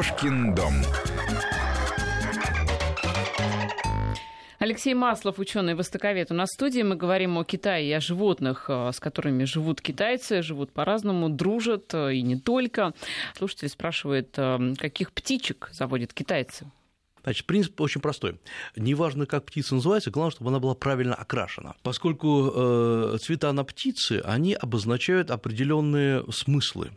Кошкин дом. Алексей Маслов, ученый-востоковед. У нас в студии мы говорим о Китае и о животных, э, с которыми живут китайцы, живут по-разному, дружат э, и не только. Слушатель спрашивает, э, каких птичек заводят китайцы? Значит, принцип очень простой. Неважно, как птица называется, главное, чтобы она была правильно окрашена. Поскольку э, цвета на птице, они обозначают определенные смыслы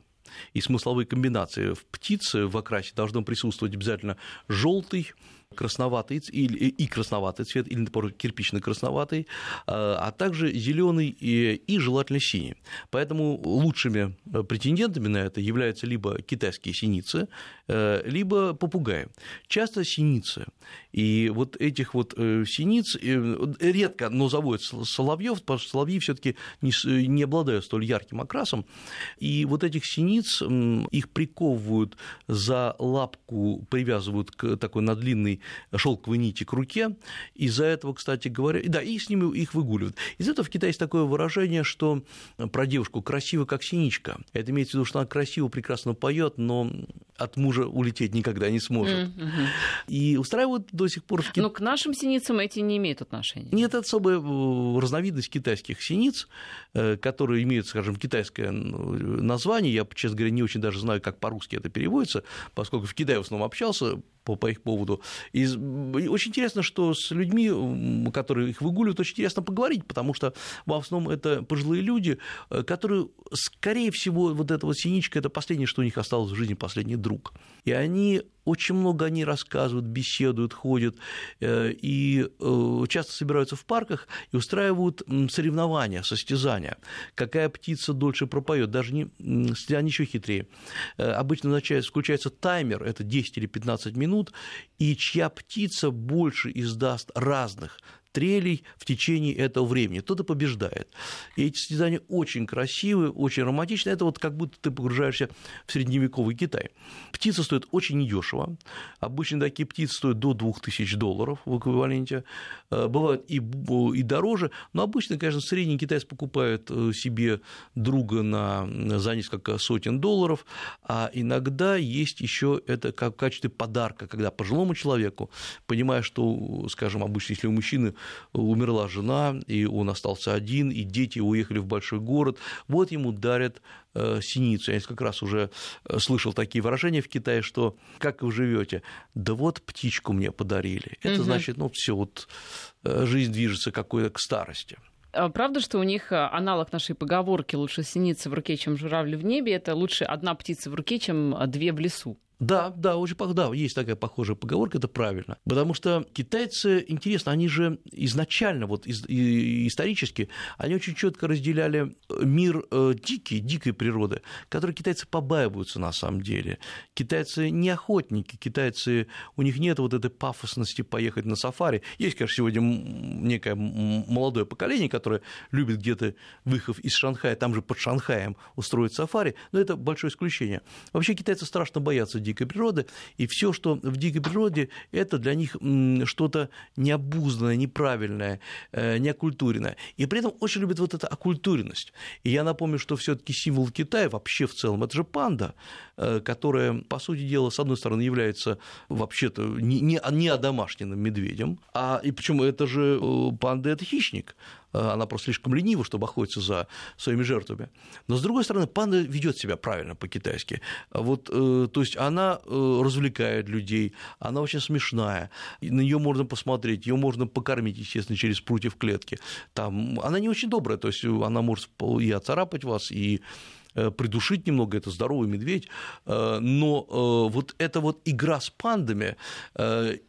и смысловые комбинации. В птице в окрасе должно присутствовать обязательно желтый, красноватый или, и красноватый цвет, или, например, кирпично-красноватый, а, а также зеленый и, и желательно синий. Поэтому лучшими э, претендентами на это являются либо китайские синицы, э, либо попугаи. Часто синицы. И вот этих вот э, синиц редко, но заводят соловьев, потому что соловьи все-таки не, не обладают столь ярким окрасом. И вот этих синиц, их приковывают за лапку, привязывают к такой надлинной шелковые нити к руке. Из-за этого, кстати говоря, да, и с ними их выгуливают. Из этого в Китае есть такое выражение, что про девушку красиво, как синичка. Это имеется в виду, что она красиво, прекрасно поет, но от мужа улететь никогда не сможет. Mm-hmm. И устраивают до сих пор в Китае. Но к нашим синицам эти не имеют отношения. Нет, это особая э, разновидность китайских синиц, э, которые имеют, скажем, китайское название. Я, честно говоря, не очень даже знаю, как по-русски это переводится, поскольку в Китае в основном общался, по, по их поводу. И очень интересно, что с людьми, которые их выгуливают, очень интересно поговорить, потому что в основном это пожилые люди, э, которые, скорее всего, вот эта вот синичка – это последнее, что у них осталось в жизни, последний друг. И они очень много они рассказывают, беседуют, ходят, э, и э, часто собираются в парках и устраивают соревнования, состязания. Какая птица дольше пропоет, даже не, они еще хитрее. Обычно включается таймер, это 10 или 15 минут, минут, и чья птица больше издаст разных трелей в течение этого времени. Кто-то побеждает. И эти состязания очень красивые, очень романтичные. Это вот как будто ты погружаешься в средневековый Китай. Птица стоит очень недешево. Обычно такие птицы стоят до 2000 долларов в эквиваленте. Э, бывают и, и дороже, но обычно, конечно, средний китайец покупает э, себе друга на, за несколько сотен долларов, а иногда есть еще это как в качестве подарка, когда пожилому человеку, понимая, что, скажем, обычно, если у мужчины умерла жена, и он остался один, и дети уехали в большой город. Вот ему дарят э, синицу. Я несколько раз уже э, слышал такие выражения в Китае, что как вы живете? Да вот птичку мне подарили. Это угу. значит, ну все, вот э, жизнь движется какой-то к старости. А правда, что у них аналог нашей поговорки «лучше синица в руке, чем журавль в небе» — это лучше одна птица в руке, чем две в лесу? Да, да, очень да, есть такая похожая поговорка, это правильно. Потому что китайцы, интересно, они же изначально, вот исторически, они очень четко разделяли мир э, дикий, дикой природы, который китайцы побаиваются на самом деле. Китайцы не охотники, китайцы, у них нет вот этой пафосности поехать на сафари. Есть, конечно, сегодня некое молодое поколение, которое любит где-то выехав из Шанхая, там же под Шанхаем устроить сафари, но это большое исключение. Вообще китайцы страшно боятся дикой дикой природы, и все, что в дикой природе, это для них что-то необузданное, неправильное, э, неокультуренное. И при этом очень любят вот эту окультуренность. И я напомню, что все таки символ Китая вообще в целом это же панда, э, которая, по сути дела, с одной стороны, является вообще-то не, не, не одомашненным медведем, а и причем это же э, панда это хищник, она просто слишком ленива, чтобы охотиться за своими жертвами. Но, с другой стороны, панда ведет себя правильно по-китайски. Вот, э, то есть она э, развлекает людей, она очень смешная, на нее можно посмотреть, ее можно покормить, естественно, через прутья в клетке. Там, она не очень добрая, то есть она может и оцарапать вас, и Э, придушить немного, это здоровый медведь, э, но э, вот эта вот игра с пандами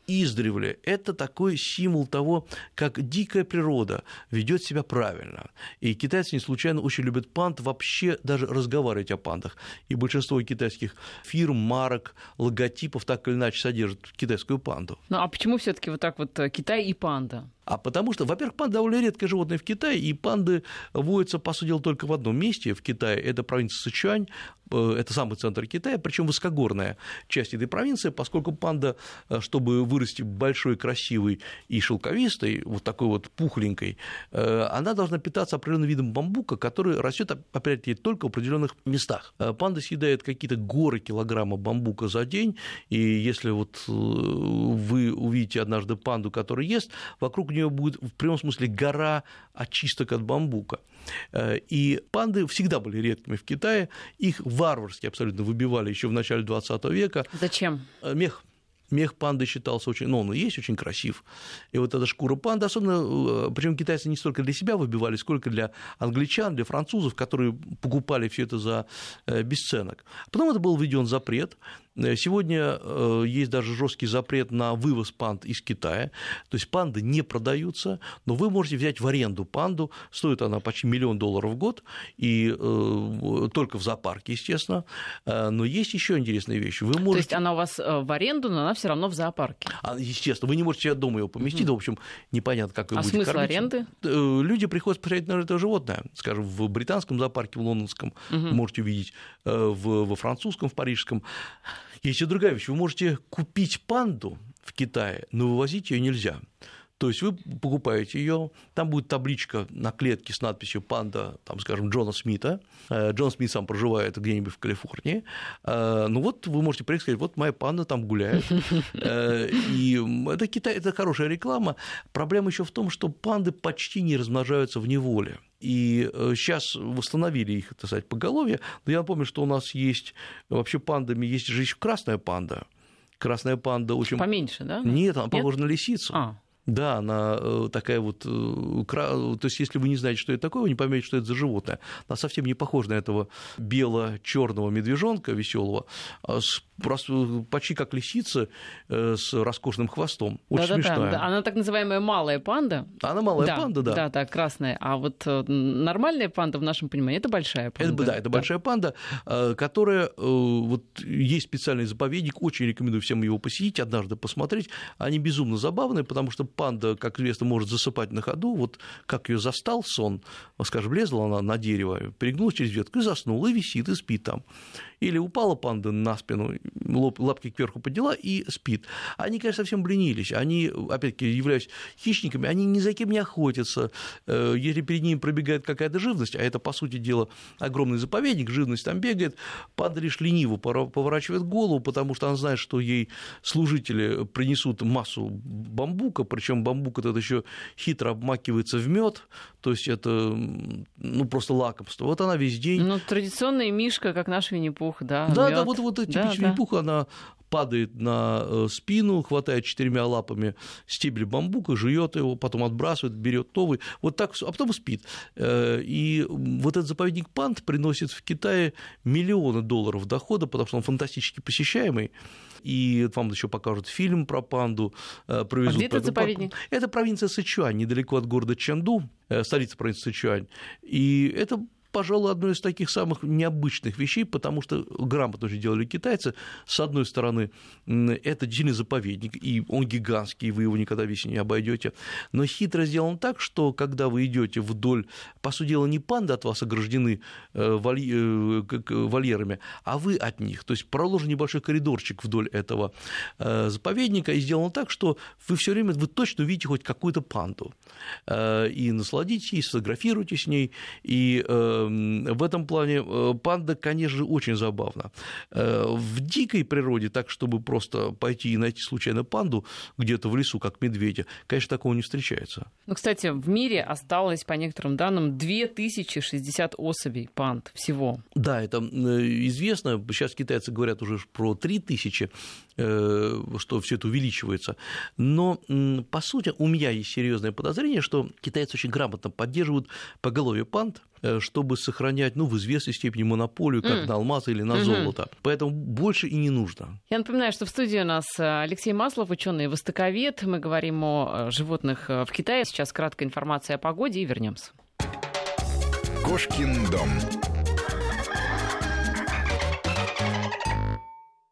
издревле, это такой символ того, как дикая природа ведет себя правильно. И китайцы не случайно очень любят панд, вообще даже разговаривать о пандах. И большинство китайских фирм, марок, логотипов так или иначе содержат китайскую панду. Ну а почему все таки вот так вот Китай и панда? А потому что, во-первых, панда довольно редкое животное в Китае, и панды водятся, по сути дела, только в одном месте в Китае, это провинция Сычуань, это самый центр Китая, причем высокогорная часть этой провинции, поскольку панда, э, чтобы вырасти большой, красивой и шелковистой, вот такой вот пухленькой, она должна питаться определенным видом бамбука, который растет, опять-таки, только в определенных местах. Панда съедает какие-то горы килограмма бамбука за день, и если вот вы увидите однажды панду, которая ест, вокруг нее будет в прямом смысле гора очисток от бамбука. Э, и панды всегда были редкими в Китае, их варварски абсолютно выбивали еще в начале 20 века. Зачем? Э, мех мех панды считался очень, ну, он и есть очень красив. И вот эта шкура панды, особенно, э, причем китайцы не столько для себя выбивали, сколько для англичан, для французов, которые покупали все это за бесценок. Потом это был введен запрет, Э, сегодня э, есть даже жесткий запрет на вывоз панд из Китая. То есть панды не продаются, но вы можете взять в аренду панду. Стоит она почти миллион долларов в год, и э, только в зоопарке, естественно. Но есть еще интересные вещи. Вы можете... То есть она у вас в аренду, но она все равно в зоопарке. А, естественно, вы не можете себя дома его поместить, mm-hmm. в общем, непонятно, как вы а будете смысл кормить. аренды? Люди приходят посмотреть на это животное. Скажем, в британском зоопарке, в лондонском, mm-hmm. можете увидеть, в, во французском, в парижском. Есть и другая вещь. Вы можете купить панду в Китае, но вывозить ее нельзя. То есть вы покупаете ее, там будет табличка на клетке с надписью «Панда», там, скажем, Джона Смита. Э, Джон Смит сам проживает где-нибудь в Калифорнии. Э, ну вот вы можете приехать и сказать, вот моя панда там гуляет. Э, и это Китай, это хорошая реклама. Проблема еще в том, что панды почти не размножаются в неволе и сейчас восстановили их, так сказать, поголовье. Но я напомню, что у нас есть вообще пандами, есть же еще красная панда. Красная панда очень... Поменьше, да? Нет, она похожа на лисицу. А. Да, она э, такая вот, э, то есть если вы не знаете, что это такое, вы не поймете, что это за животное. Она совсем не похожа на этого бело-черного медвежонка веселого, а просто почти как лисица э, с роскошным хвостом. Очень да, смешная. Да, да. Она так называемая малая панда. Она малая да, панда, да. Да, да, красная. А вот нормальная панда в нашем понимании это большая панда. Это, да, это да. большая панда, которая вот есть специальный заповедник, очень рекомендую всем его посетить, однажды посмотреть. Они безумно забавные, потому что панда, как известно, может засыпать на ходу. Вот как ее застал сон, скажем, влезла она на дерево, перегнулась через ветку и заснула, и висит, и спит там. Или упала панда на спину, лапки кверху подняла и спит. Они, конечно, совсем бленились. Они, опять-таки, являясь хищниками, они ни за кем не охотятся. Э, если перед ними пробегает какая-то живность, а это, по сути дела, огромный заповедник, живность там бегает, панда лишь лениво поворачивает голову, потому что она знает, что ей служители принесут массу бамбука, причем бамбук этот еще хитро обмакивается в мед, то есть это ну, просто лакомство. Вот она весь день. Ну, традиционная мишка, как наш Винни-Пух, да. Да, мёд. да, вот, вот типичный да, Винни-Пух, да. она падает на э, спину, хватает четырьмя лапами стебель бамбука, жует его, потом отбрасывает, берет новый, вот так, а потом спит. Э, и вот этот заповедник Пант приносит в Китае миллионы долларов дохода, потому что он фантастически посещаемый и вам еще покажут фильм про панду. Э, провезут а где этот заповедник? Это провинция Сычуань, недалеко от города Чэнду, столица провинции Сычуань. И это пожалуй, одной из таких самых необычных вещей, потому что грамотно же делали китайцы. С одной стороны, это действительно заповедник, и он гигантский, и вы его никогда весь не обойдете. Но хитро сделан так, что когда вы идете вдоль, по сути дела, не панды от вас ограждены э, э, вольерами, а вы от них. То есть проложен небольшой коридорчик вдоль этого э, заповедника, и сделано так, что вы все время, вы точно увидите хоть какую-то панду. И насладитесь, и сфотографируйте с ней, и в этом плане э, панда, конечно же, очень забавна. Э, в дикой природе, так, чтобы просто пойти и найти случайно панду где-то в лесу, как медведя, конечно, такого не встречается. Ну, кстати, в мире осталось, по некоторым данным, 2060 особей панд всего. Да, это э, известно. Сейчас китайцы говорят уже про 3000, что все это увеличивается. Но, по сути, у меня есть серьезное подозрение, что китайцы очень грамотно поддерживают поголовье панд, Э, чтобы сохранять, ну, в известной степени монополию, как mm. на алмаз или на mm-hmm. золото. Поэтому больше и не нужно. Я напоминаю, что в студии у нас э, Алексей Маслов, ученый востоковед. Мы говорим о э, животных в Китае. Сейчас краткая информация о погоде и вернемся. Кошкин дом.